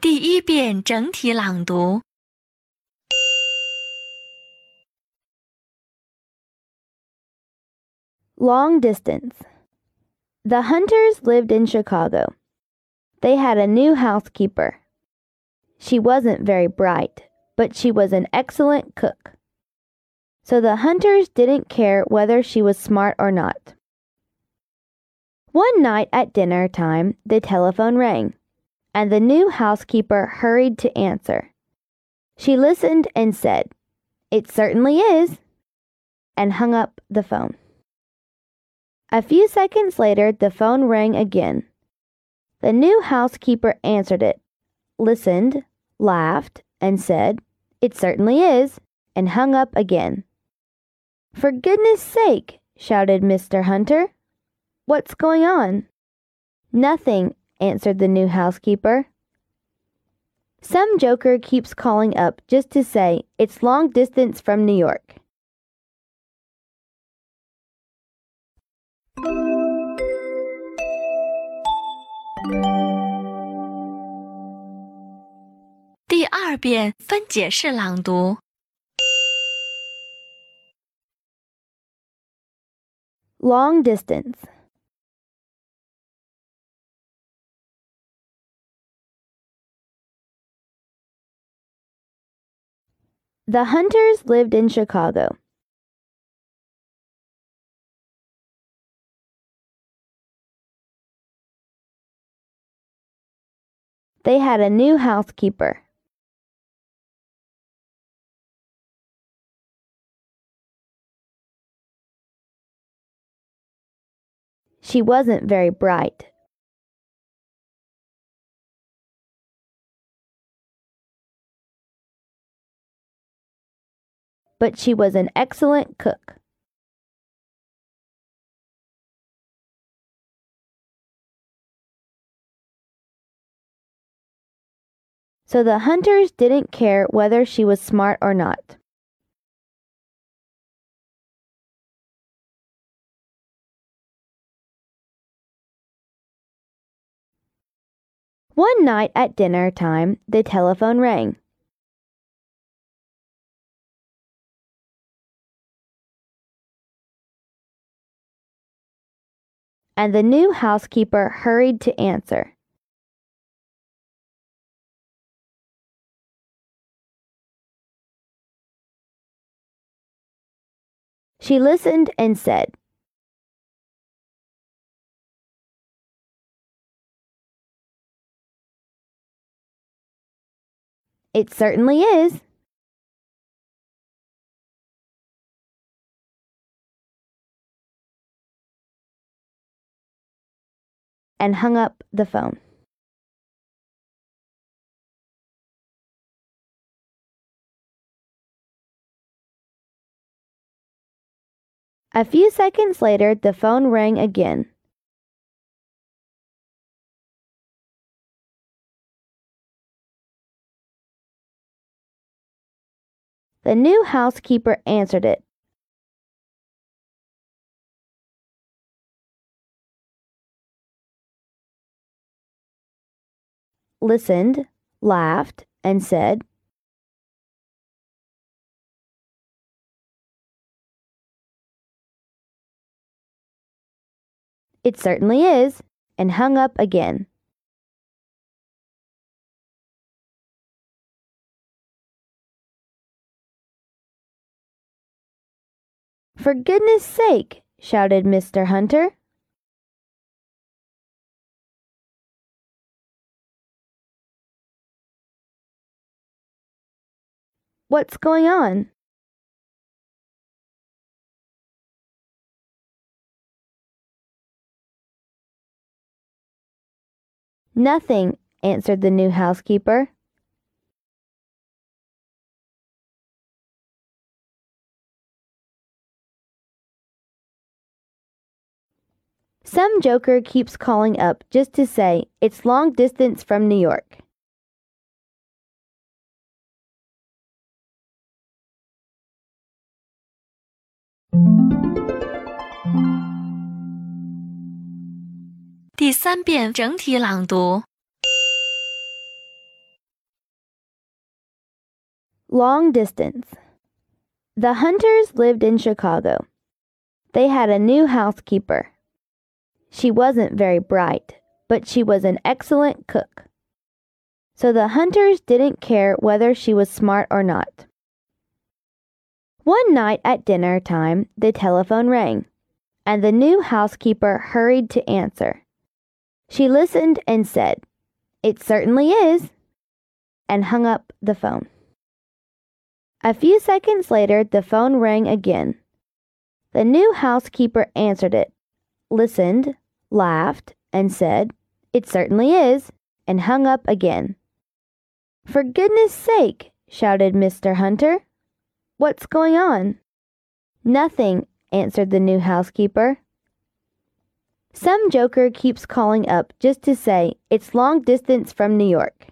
第一遍整体朗读。 Long distance. The Hunters lived in Chicago. They had a new housekeeper. She wasn't very bright, but she was an excellent cook. So the Hunters didn't care whether she was smart or not. One night at dinner time, the telephone rang, and the new housekeeper hurried to answer. She listened and said, It certainly is, and hung up the phone. A few seconds later, the phone rang again. The new housekeeper answered it, listened, laughed, and said, It certainly is, and hung up again. For goodness sake, shouted Mr. Hunter. What's going on? Nothing, answered the new housekeeper. Some joker keeps calling up just to say it's long distance from New York. Long distance. The Hunters lived in Chicago. They had a new housekeeper. She wasn't very bright. But she was an excellent cook. So the hunters didn't care whether she was smart or not. One night at dinner time, the telephone rang. And the new housekeeper hurried to answer. She listened and said, It certainly is. And hung up the phone. A few seconds later, the phone rang again. The new housekeeper answered it. Listened, laughed, and said, It certainly is, and hung up again. For goodness sake, shouted Mr. Hunter. What's going on? Nothing, answered the new housekeeper. Some joker keeps calling up just to say it's long distance from New York. 第三遍整体朗读。 Long distance. The Hunters lived in Chicago. They had a new housekeeper. She wasn't very bright, but she was an excellent cook. So the Hunters didn't care whether she was smart or not. One night at dinner time, the telephone rang, and the new housekeeper hurried to answer. She listened and said, It certainly is, and hung up the phone. A few seconds later, the phone rang again. The new housekeeper answered it, listened, laughed, and said, It certainly is, and hung up again. For goodness sake, shouted Mr. Hunter. What's going on? Nothing, answered the new housekeeper. Some joker keeps calling up just to say it's long distance from New York.